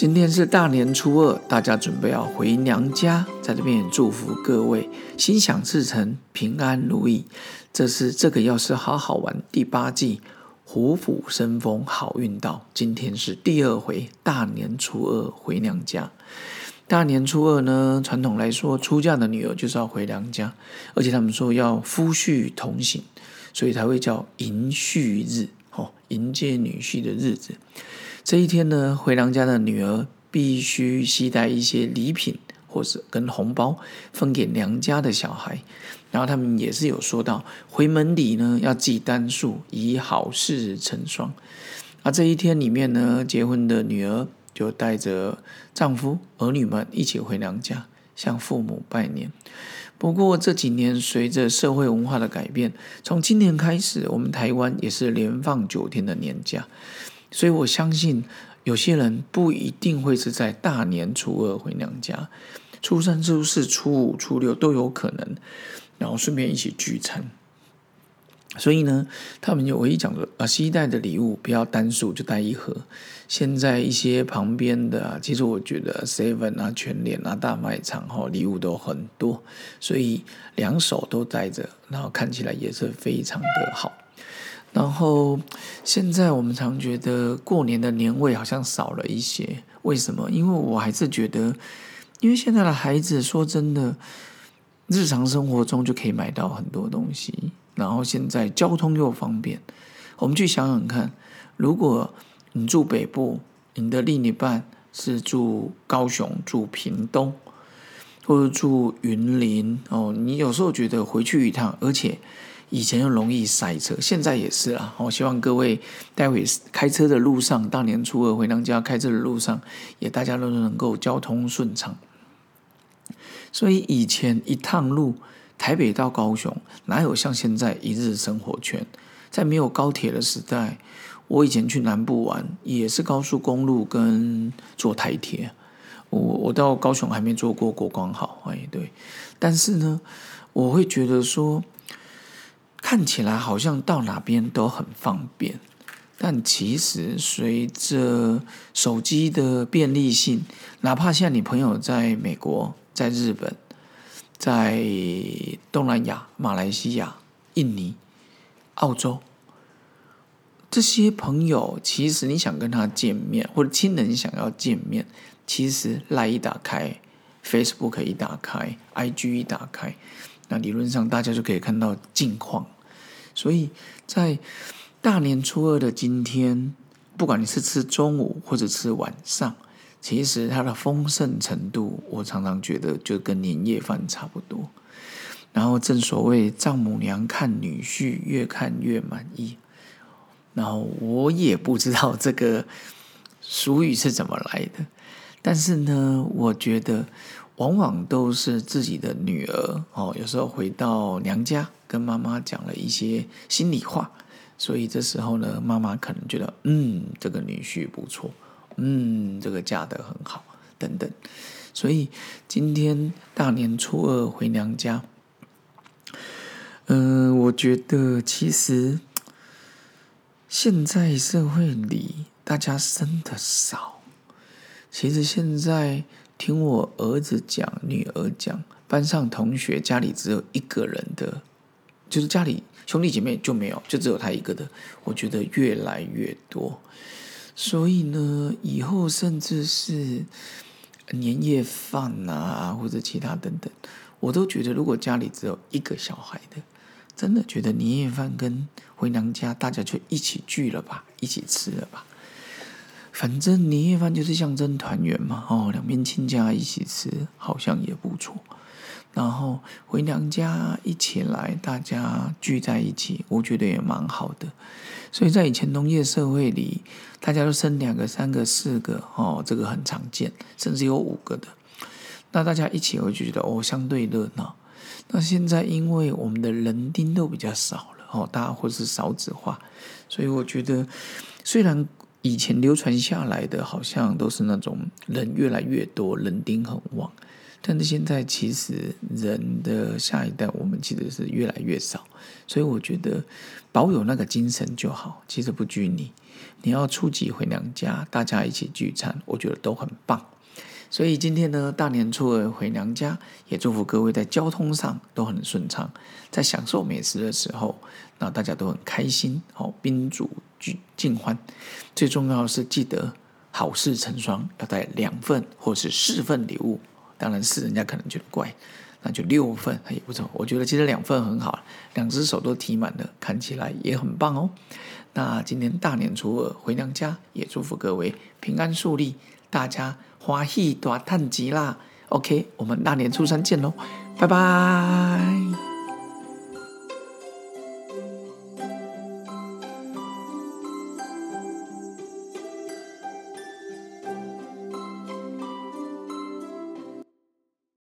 今天是大年初二，大家准备要回娘家，在这边祝福各位心想事成、平安如意。这是这个要是好好玩第八季虎虎生风，好运到。今天是第二回大年初二回娘家。大年初二呢，传统来说，出嫁的女儿就是要回娘家，而且他们说要夫婿同行，所以才会叫迎婿日，哦，迎接女婿的日子。这一天呢，回娘家的女儿必须携带一些礼品，或是跟红包分给娘家的小孩。然后他们也是有说到，回门礼呢要记单数，以好事成双。那这一天里面呢，结婚的女儿就带着丈夫、儿女们一起回娘家，向父母拜年。不过这几年随着社会文化的改变，从今年开始，我们台湾也是连放九天的年假。所以我相信，有些人不一定会是在大年初二回娘家，初三、初四、初五、初六都有可能，然后顺便一起聚餐。所以呢，他们就唯一讲的啊，携带的礼物不要单数，就带一盒。现在一些旁边的，其实我觉得 Seven 啊、全联啊、大卖场哈，礼物都很多，所以两手都带着，然后看起来也是非常的好。然后现在我们常觉得过年的年味好像少了一些，为什么？因为我还是觉得，因为现在的孩子说真的，日常生活中就可以买到很多东西，然后现在交通又方便，我们去想想看，如果你住北部，你的另一半是住高雄、住屏东，或者住云林哦，你有时候觉得回去一趟，而且。以前又容易塞车，现在也是啦。我希望各位待会开车的路上，大年初二回娘家开车的路上，也大家都能够交通顺畅。所以以前一趟路，台北到高雄，哪有像现在一日生活圈？在没有高铁的时代，我以前去南部玩，也是高速公路跟坐台铁。我我到高雄还没坐过国光号，哎对，但是呢，我会觉得说。看起来好像到哪边都很方便，但其实随着手机的便利性，哪怕像你朋友在美国、在日本、在东南亚、马来西亚、印尼、澳洲，这些朋友，其实你想跟他见面，或者亲人想要见面，其实赖一打开，Facebook 一打开，IG 一打开，那理论上大家就可以看到近况。所以在大年初二的今天，不管你是吃中午或者吃晚上，其实它的丰盛程度，我常常觉得就跟年夜饭差不多。然后正所谓丈母娘看女婿越看越满意，然后我也不知道这个俗语是怎么来的，但是呢，我觉得。往往都是自己的女儿哦，有时候回到娘家跟妈妈讲了一些心里话，所以这时候呢，妈妈可能觉得嗯，这个女婿不错，嗯，这个嫁得很好等等，所以今天大年初二回娘家，嗯，我觉得其实现在社会里大家生的少，其实现在。听我儿子讲，女儿讲，班上同学家里只有一个人的，就是家里兄弟姐妹就没有，就只有他一个的。我觉得越来越多，所以呢，以后甚至是年夜饭啊，或者其他等等，我都觉得，如果家里只有一个小孩的，真的觉得年夜饭跟回娘家大家就一起聚了吧，一起吃了吧。反正年夜饭就是象征团圆嘛，哦，两边亲家一起吃，好像也不错。然后回娘家一起来，大家聚在一起，我觉得也蛮好的。所以在以前农业社会里，大家都生两个、三个、四个，哦，这个很常见，甚至有五个的。那大家一起，我就觉得哦，相对热闹。那现在因为我们的人丁都比较少了，哦，大家或是少子化，所以我觉得虽然。以前流传下来的，好像都是那种人越来越多，人丁很旺。但是现在其实人的下一代，我们其实是越来越少，所以我觉得保有那个精神就好。其实不拘泥，你要初几回娘家，大家一起聚餐，我觉得都很棒。所以今天呢，大年初二回娘家，也祝福各位在交通上都很顺畅，在享受美食的时候，那大家都很开心，好宾主聚尽欢。最重要的是记得好事成双，要带两份或是四份礼物。当然是人家可能觉得怪，那就六份也不错。我觉得其实两份很好，两只手都提满了，看起来也很棒哦。那今天大年初二回娘家，也祝福各位平安顺利，大家。欢喜大探吉啦！OK，我们大年初三见喽，拜拜。